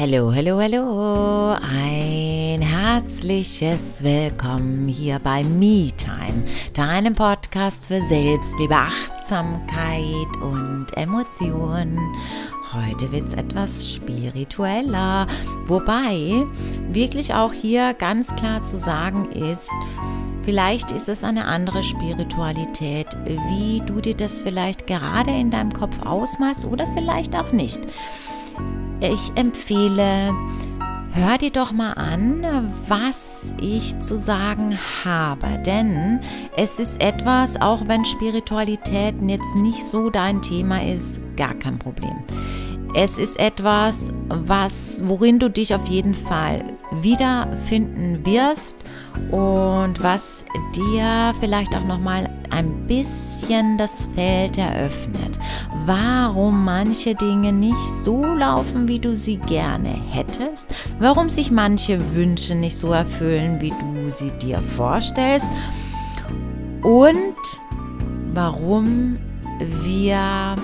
Hallo, hallo, hallo. Ein herzliches Willkommen hier bei MeTime, deinem Podcast für Selbstliebe, Achtsamkeit und Emotionen. Heute wird es etwas spiritueller, wobei wirklich auch hier ganz klar zu sagen ist, Vielleicht ist es eine andere Spiritualität, wie du dir das vielleicht gerade in deinem Kopf ausmachst oder vielleicht auch nicht. Ich empfehle, hör dir doch mal an, was ich zu sagen habe. Denn es ist etwas, auch wenn Spiritualität jetzt nicht so dein Thema ist, gar kein Problem. Es ist etwas, was, worin du dich auf jeden Fall wiederfinden wirst und was dir vielleicht auch noch mal ein bisschen das Feld eröffnet, warum manche Dinge nicht so laufen, wie du sie gerne hättest, warum sich manche Wünsche nicht so erfüllen, wie du sie dir vorstellst und warum wir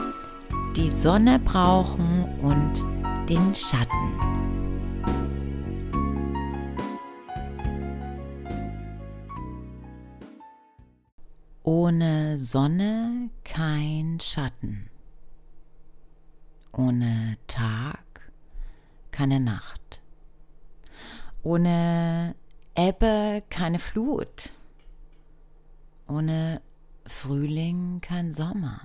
die Sonne brauchen und den Schatten. Ohne Sonne kein Schatten. Ohne Tag keine Nacht. Ohne Ebbe keine Flut. Ohne Frühling kein Sommer.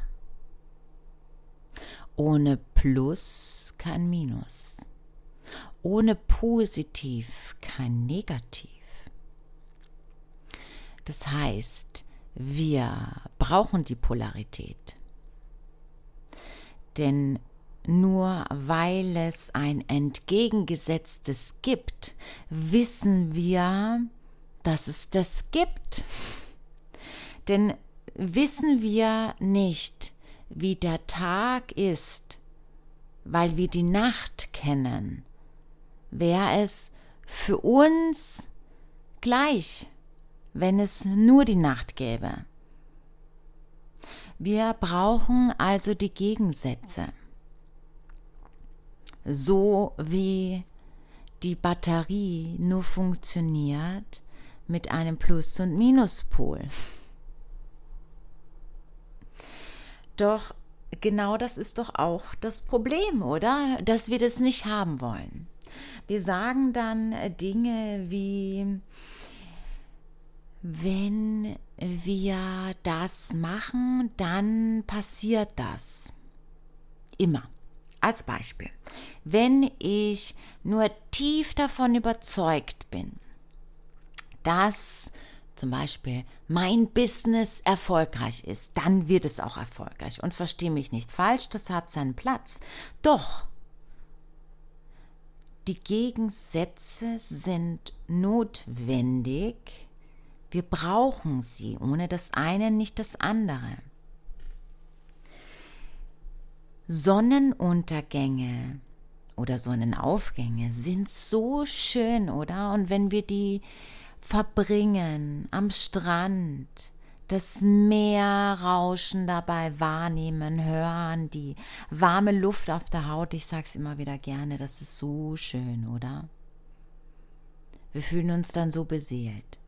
Ohne Plus kein Minus. Ohne Positiv kein Negativ. Das heißt, wir brauchen die Polarität. Denn nur weil es ein entgegengesetztes gibt, wissen wir, dass es das gibt. Denn wissen wir nicht, wie der Tag ist, weil wir die Nacht kennen, wäre es für uns gleich wenn es nur die Nacht gäbe. Wir brauchen also die Gegensätze. So wie die Batterie nur funktioniert mit einem Plus- und Minuspol. Doch genau das ist doch auch das Problem, oder? Dass wir das nicht haben wollen. Wir sagen dann Dinge wie, wenn wir das machen, dann passiert das. Immer. Als Beispiel. Wenn ich nur tief davon überzeugt bin, dass zum Beispiel mein Business erfolgreich ist, dann wird es auch erfolgreich. Und verstehe mich nicht falsch, das hat seinen Platz. Doch die Gegensätze sind notwendig, wir brauchen sie, ohne das eine nicht das andere. Sonnenuntergänge oder Sonnenaufgänge sind so schön, oder? Und wenn wir die verbringen am Strand, das Meerrauschen dabei wahrnehmen, hören, die warme Luft auf der Haut, ich sag's immer wieder gerne, das ist so schön, oder? Wir fühlen uns dann so beseelt.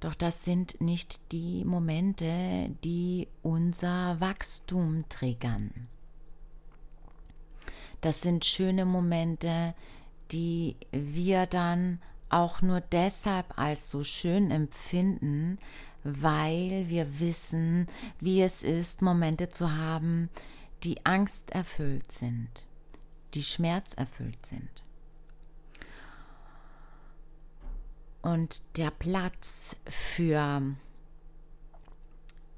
Doch das sind nicht die Momente, die unser Wachstum triggern. Das sind schöne Momente, die wir dann auch nur deshalb als so schön empfinden, weil wir wissen, wie es ist, Momente zu haben, die angsterfüllt sind, die schmerzerfüllt sind. Und der Platz für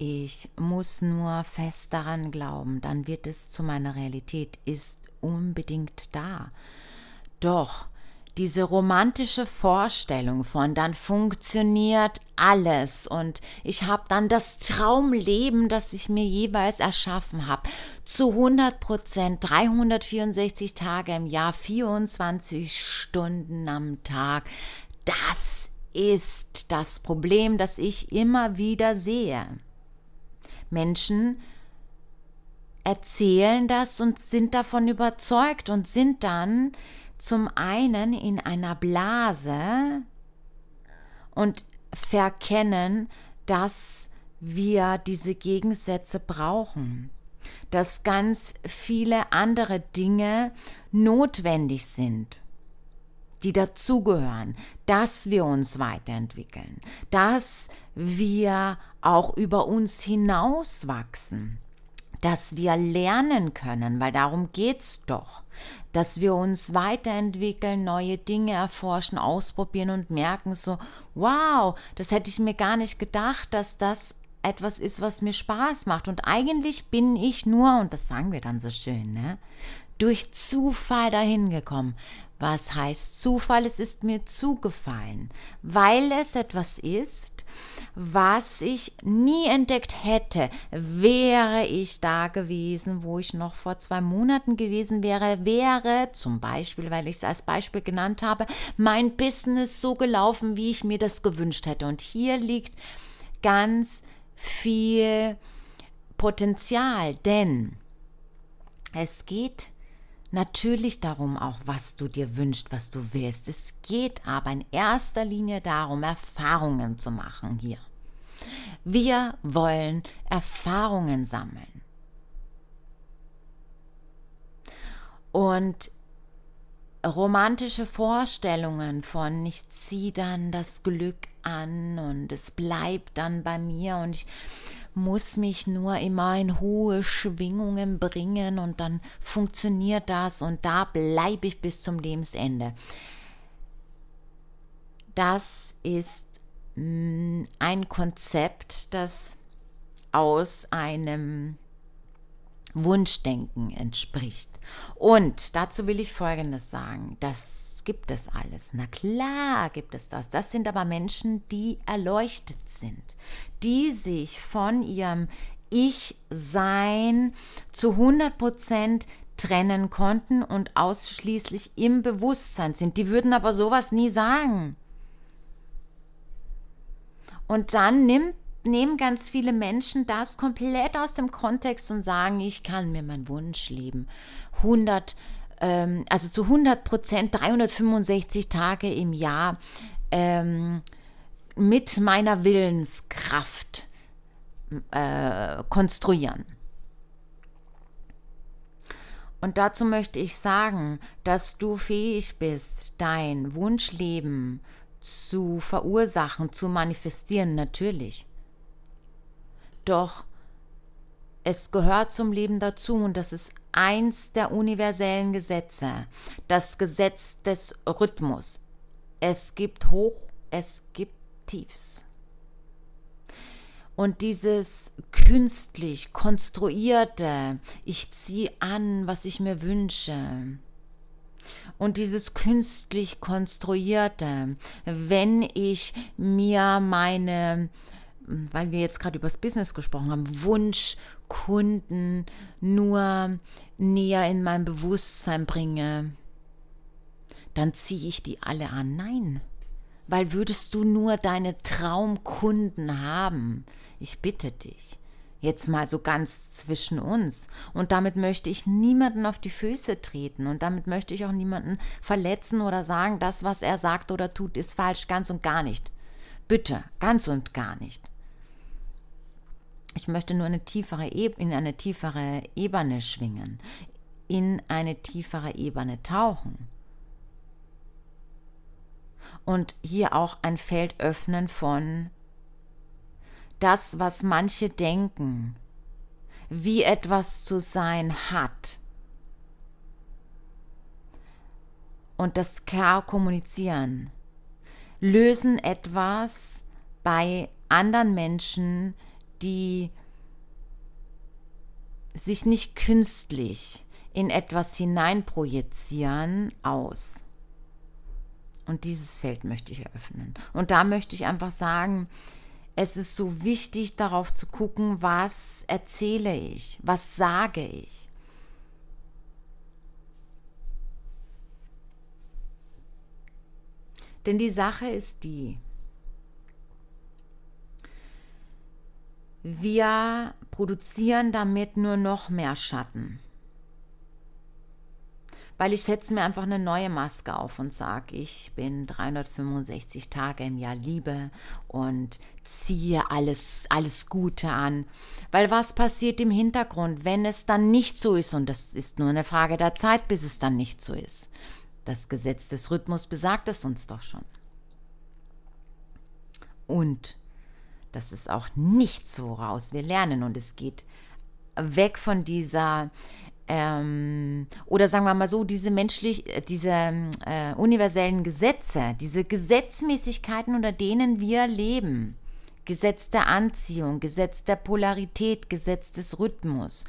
ich muss nur fest daran glauben, dann wird es zu meiner Realität, ist unbedingt da. Doch diese romantische Vorstellung von dann funktioniert alles und ich habe dann das Traumleben, das ich mir jeweils erschaffen habe, zu 100 Prozent, 364 Tage im Jahr, 24 Stunden am Tag, das ist das Problem, das ich immer wieder sehe. Menschen erzählen das und sind davon überzeugt und sind dann zum einen in einer Blase und verkennen, dass wir diese Gegensätze brauchen, dass ganz viele andere Dinge notwendig sind die dazugehören, dass wir uns weiterentwickeln, dass wir auch über uns hinaus wachsen, dass wir lernen können, weil darum geht's doch, dass wir uns weiterentwickeln, neue Dinge erforschen, ausprobieren und merken so, wow, das hätte ich mir gar nicht gedacht, dass das etwas ist, was mir Spaß macht. Und eigentlich bin ich nur, und das sagen wir dann so schön, ne, durch Zufall dahin gekommen. Was heißt Zufall? Es ist mir zugefallen, weil es etwas ist, was ich nie entdeckt hätte, wäre ich da gewesen, wo ich noch vor zwei Monaten gewesen wäre, wäre zum Beispiel, weil ich es als Beispiel genannt habe, mein Business so gelaufen, wie ich mir das gewünscht hätte. Und hier liegt ganz viel Potenzial, denn es geht natürlich darum auch, was du dir wünschst, was du willst. Es geht aber in erster Linie darum, Erfahrungen zu machen hier. Wir wollen Erfahrungen sammeln. Und romantische Vorstellungen von ich ziehe dann das Glück an und es bleibt dann bei mir und ich muss mich nur immer in hohe Schwingungen bringen und dann funktioniert das und da bleibe ich bis zum Lebensende. Das ist mm, ein Konzept, das aus einem Wunschdenken entspricht. Und dazu will ich Folgendes sagen. Gibt es alles. Na klar gibt es das. Das sind aber Menschen, die erleuchtet sind, die sich von ihrem Ich-Sein zu 100 Prozent trennen konnten und ausschließlich im Bewusstsein sind. Die würden aber sowas nie sagen. Und dann nimmt nehmen ganz viele Menschen das komplett aus dem Kontext und sagen, ich kann mir mein Wunschleben 100, ähm, also zu 100 Prozent 365 Tage im Jahr ähm, mit meiner Willenskraft äh, konstruieren. Und dazu möchte ich sagen, dass du fähig bist, dein Wunschleben zu verursachen, zu manifestieren, natürlich. Doch es gehört zum Leben dazu und das ist eins der universellen Gesetze, das Gesetz des Rhythmus. Es gibt Hoch, es gibt Tiefs. Und dieses künstlich konstruierte, ich ziehe an, was ich mir wünsche. Und dieses künstlich konstruierte, wenn ich mir meine weil wir jetzt gerade über das Business gesprochen haben, Wunschkunden nur näher in mein Bewusstsein bringe, dann ziehe ich die alle an. Nein, weil würdest du nur deine Traumkunden haben, ich bitte dich, jetzt mal so ganz zwischen uns. Und damit möchte ich niemanden auf die Füße treten und damit möchte ich auch niemanden verletzen oder sagen, das, was er sagt oder tut, ist falsch, ganz und gar nicht. Bitte, ganz und gar nicht. Ich möchte nur eine tiefere in eine tiefere Ebene schwingen, in eine tiefere Ebene tauchen. Und hier auch ein Feld öffnen von das, was manche denken, wie etwas zu sein hat. Und das klar kommunizieren. Lösen etwas bei anderen Menschen, die sich nicht künstlich in etwas hineinprojizieren, aus. Und dieses Feld möchte ich eröffnen. Und da möchte ich einfach sagen, es ist so wichtig darauf zu gucken, was erzähle ich, was sage ich. Denn die Sache ist die, wir produzieren damit nur noch mehr Schatten. Weil ich setze mir einfach eine neue Maske auf und sage, ich bin 365 Tage im Jahr Liebe und ziehe alles, alles Gute an. Weil was passiert im Hintergrund, wenn es dann nicht so ist? Und das ist nur eine Frage der Zeit, bis es dann nicht so ist. Das Gesetz des Rhythmus besagt es uns doch schon. Und das ist auch nicht so raus. Wir lernen und es geht weg von dieser ähm, oder sagen wir mal so, diese menschlich, äh, diese äh, universellen Gesetze, diese Gesetzmäßigkeiten, unter denen wir leben. Gesetz der Anziehung, Gesetz der Polarität, Gesetz des Rhythmus.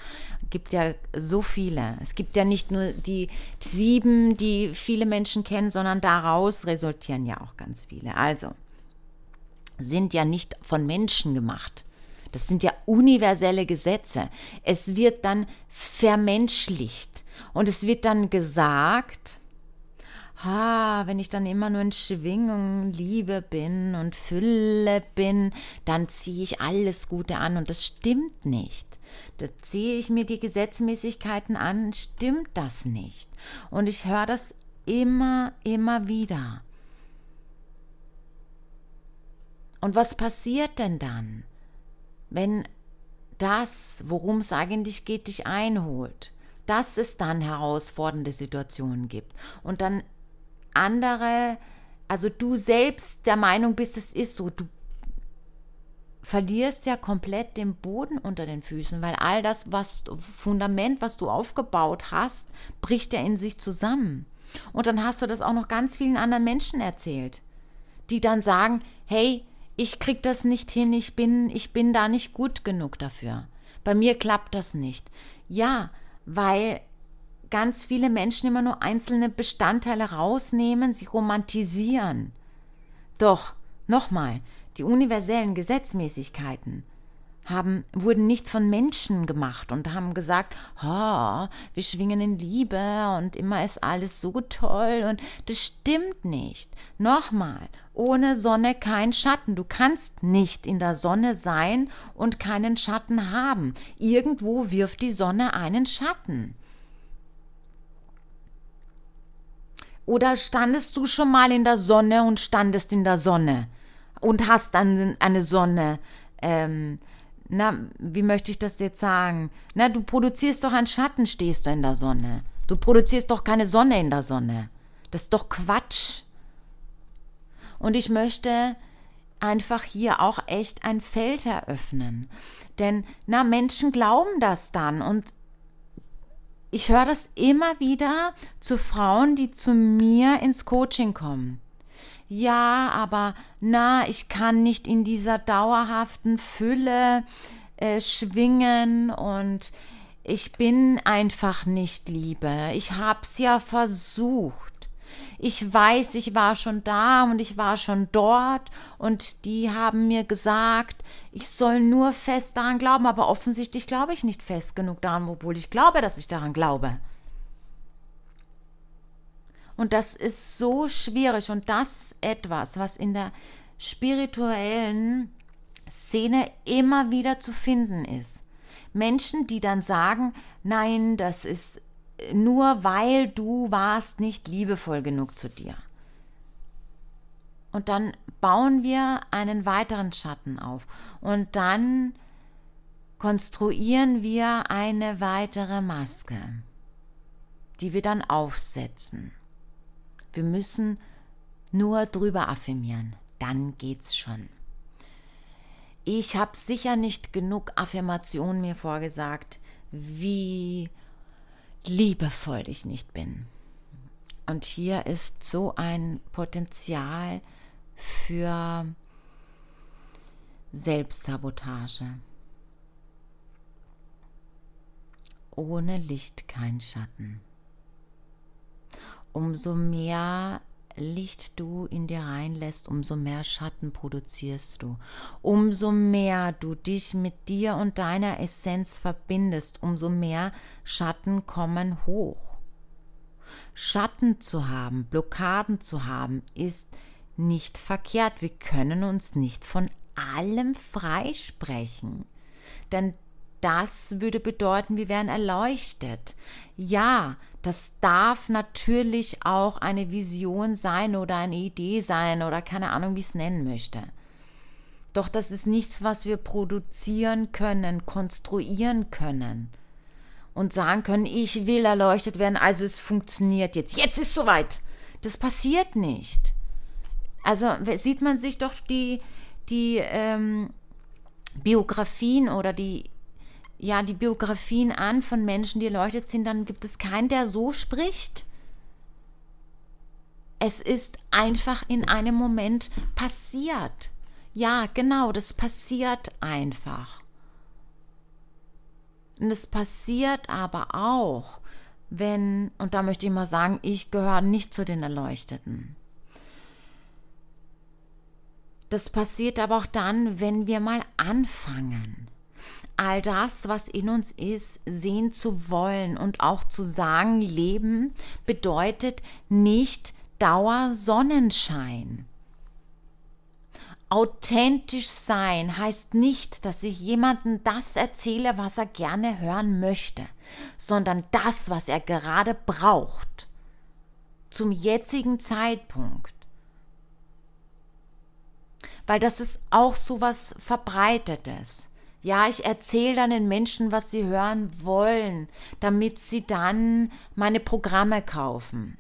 Gibt ja so viele. Es gibt ja nicht nur die sieben, die viele Menschen kennen, sondern daraus resultieren ja auch ganz viele. Also, sind ja nicht von Menschen gemacht. Das sind ja universelle Gesetze. Es wird dann vermenschlicht und es wird dann gesagt, ha, wenn ich dann immer nur in Schwingung, Liebe bin und Fülle bin, dann ziehe ich alles Gute an und das stimmt nicht. Da ziehe ich mir die Gesetzmäßigkeiten an, stimmt das nicht. Und ich höre das immer, immer wieder. Und was passiert denn dann, wenn das, worum es eigentlich geht, dich einholt? Dass es dann herausfordernde Situationen gibt und dann andere, also du selbst der Meinung bist, es ist so, du verlierst ja komplett den Boden unter den Füßen, weil all das, was Fundament, was du aufgebaut hast, bricht ja in sich zusammen. Und dann hast du das auch noch ganz vielen anderen Menschen erzählt, die dann sagen, hey, ich krieg das nicht hin, ich bin, ich bin da nicht gut genug dafür. Bei mir klappt das nicht. Ja, weil ganz viele Menschen immer nur einzelne Bestandteile rausnehmen, sie romantisieren. Doch, nochmal, die universellen Gesetzmäßigkeiten, haben, wurden nicht von Menschen gemacht und haben gesagt, oh, wir schwingen in Liebe und immer ist alles so toll und das stimmt nicht. Nochmal, ohne Sonne kein Schatten. Du kannst nicht in der Sonne sein und keinen Schatten haben. Irgendwo wirft die Sonne einen Schatten. Oder standest du schon mal in der Sonne und standest in der Sonne und hast dann eine Sonne ähm, na, wie möchte ich das jetzt sagen? Na, du produzierst doch einen Schatten, stehst du in der Sonne. Du produzierst doch keine Sonne in der Sonne. Das ist doch Quatsch. Und ich möchte einfach hier auch echt ein Feld eröffnen. Denn, na, Menschen glauben das dann und ich höre das immer wieder zu Frauen, die zu mir ins Coaching kommen ja, aber na, ich kann nicht in dieser dauerhaften Fülle äh, schwingen und ich bin einfach nicht Liebe. Ich hab's ja versucht. Ich weiß, ich war schon da und ich war schon dort und die haben mir gesagt, ich soll nur fest daran glauben, aber offensichtlich glaube ich nicht fest genug daran, obwohl ich glaube, dass ich daran glaube. Und das ist so schwierig und das etwas, was in der spirituellen Szene immer wieder zu finden ist. Menschen, die dann sagen, nein, das ist nur weil du warst nicht liebevoll genug zu dir. Und dann bauen wir einen weiteren Schatten auf und dann konstruieren wir eine weitere Maske, die wir dann aufsetzen. Wir müssen nur drüber affirmieren, dann geht's schon. Ich habe sicher nicht genug Affirmationen mir vorgesagt, wie liebevoll ich nicht bin. Und hier ist so ein Potenzial für Selbstsabotage. Ohne Licht kein Schatten umso mehr Licht du in dir reinlässt, umso mehr Schatten produzierst du. Umso mehr du dich mit dir und deiner Essenz verbindest, umso mehr Schatten kommen hoch. Schatten zu haben, Blockaden zu haben, ist nicht verkehrt. Wir können uns nicht von allem freisprechen. Denn das würde bedeuten, wir wären erleuchtet. Ja, das darf natürlich auch eine Vision sein oder eine Idee sein oder keine Ahnung, wie ich es nennen möchte. Doch das ist nichts, was wir produzieren können, konstruieren können und sagen können, ich will erleuchtet werden, also es funktioniert jetzt. Jetzt ist soweit. Das passiert nicht. Also sieht man sich doch die, die ähm, Biografien oder die, ja, die Biografien an von Menschen, die erleuchtet sind, dann gibt es keinen, der so spricht. Es ist einfach in einem Moment passiert. Ja, genau, das passiert einfach. Und es passiert aber auch, wenn, und da möchte ich mal sagen, ich gehöre nicht zu den Erleuchteten. Das passiert aber auch dann, wenn wir mal anfangen, all das, was in uns ist, sehen zu wollen und auch zu sagen, Leben bedeutet nicht Dauer Sonnenschein. Authentisch sein heißt nicht, dass ich jemandem das erzähle, was er gerne hören möchte, sondern das, was er gerade braucht. Zum jetzigen Zeitpunkt. Weil das ist auch so was Verbreitetes. Ja, ich erzähle dann den Menschen, was sie hören wollen, damit sie dann meine Programme kaufen.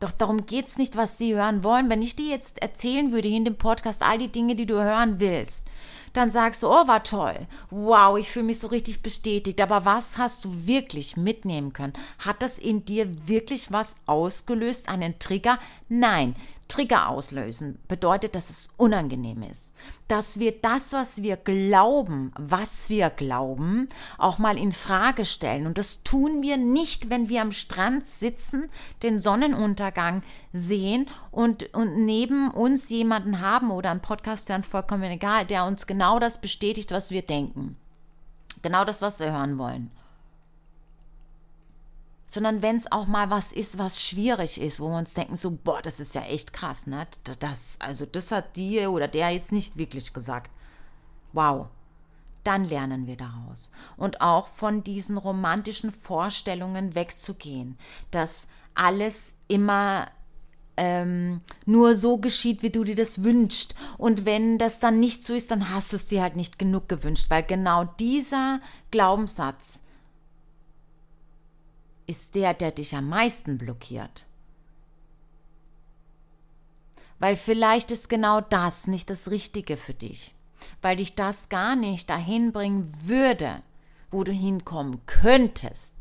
Doch darum geht es nicht, was sie hören wollen. Wenn ich dir jetzt erzählen würde in dem Podcast all die Dinge, die du hören willst, dann sagst du, oh, war toll. Wow, ich fühle mich so richtig bestätigt. Aber was hast du wirklich mitnehmen können? Hat das in dir wirklich was ausgelöst, einen Trigger? Nein, Trigger auslösen bedeutet, dass es unangenehm ist. Dass wir das, was wir glauben, was wir glauben, auch mal in Frage stellen. Und das tun wir nicht, wenn wir am Strand sitzen, den Sonnenuntergang sehen und, und neben uns jemanden haben oder einen Podcast hören, vollkommen egal, der uns genau das bestätigt, was wir denken. Genau das, was wir hören wollen sondern wenn es auch mal was ist, was schwierig ist, wo wir uns denken, so, boah, das ist ja echt krass, ne? Das, also das hat die oder der jetzt nicht wirklich gesagt. Wow. Dann lernen wir daraus. Und auch von diesen romantischen Vorstellungen wegzugehen, dass alles immer ähm, nur so geschieht, wie du dir das wünschst. Und wenn das dann nicht so ist, dann hast du es dir halt nicht genug gewünscht, weil genau dieser Glaubenssatz, ist der, der dich am meisten blockiert. Weil vielleicht ist genau das nicht das Richtige für dich, weil dich das gar nicht dahin bringen würde, wo du hinkommen könntest.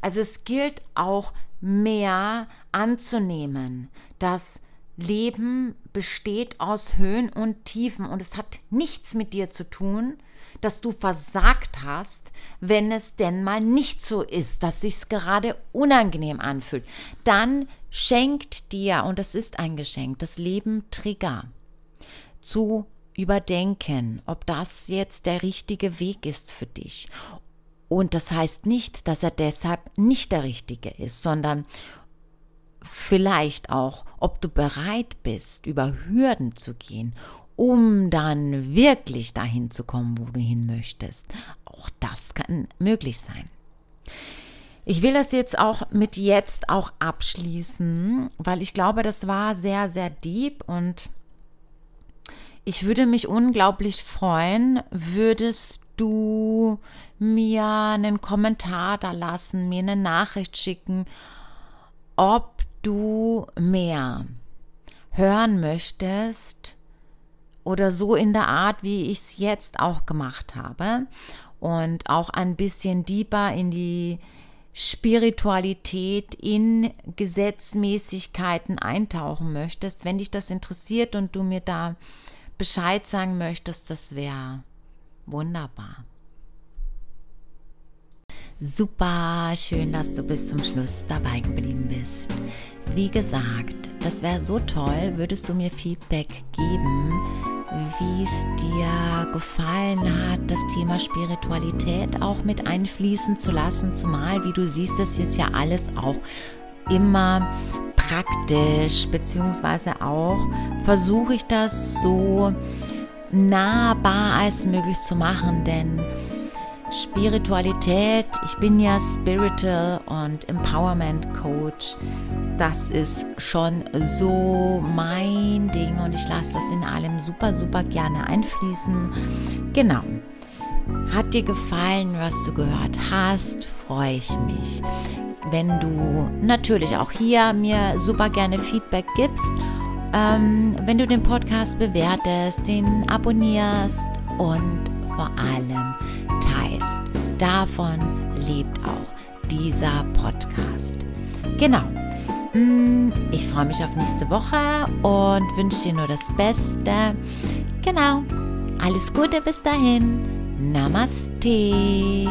Also es gilt auch mehr anzunehmen, dass Leben besteht aus Höhen und Tiefen und es hat nichts mit dir zu tun, dass du versagt hast, wenn es denn mal nicht so ist, dass sich's gerade unangenehm anfühlt. Dann schenkt dir, und das ist ein Geschenk, das Leben Trigger zu überdenken, ob das jetzt der richtige Weg ist für dich. Und das heißt nicht, dass er deshalb nicht der richtige ist, sondern vielleicht auch, ob du bereit bist, über Hürden zu gehen um dann wirklich dahin zu kommen, wo du hin möchtest. Auch das kann möglich sein. Ich will das jetzt auch mit jetzt auch abschließen, weil ich glaube, das war sehr, sehr deep und ich würde mich unglaublich freuen, würdest du mir einen Kommentar da lassen, mir eine Nachricht schicken, ob du mehr hören möchtest oder so in der Art, wie ich es jetzt auch gemacht habe und auch ein bisschen deeper in die Spiritualität, in Gesetzmäßigkeiten eintauchen möchtest, wenn dich das interessiert und du mir da Bescheid sagen möchtest, das wäre wunderbar. Super schön, dass du bis zum Schluss dabei geblieben bist. Wie gesagt, das wäre so toll, würdest du mir Feedback geben, wie es dir gefallen hat, das Thema Spiritualität auch mit einfließen zu lassen, zumal, wie du siehst, das ist ja alles auch immer praktisch, beziehungsweise auch versuche ich das so nahbar als möglich zu machen, denn Spiritualität, ich bin ja Spiritual und Empowerment Coach, das ist schon so mein Ding und ich lasse das in allem super, super gerne einfließen. Genau. Hat dir gefallen, was du gehört hast, freue ich mich. Wenn du natürlich auch hier mir super gerne Feedback gibst, ähm, wenn du den Podcast bewertest, den abonnierst und vor allem. Davon lebt auch dieser Podcast. Genau. Mm, ich freue mich auf nächste Woche und wünsche dir nur das Beste. Genau. Alles Gute bis dahin. Namaste.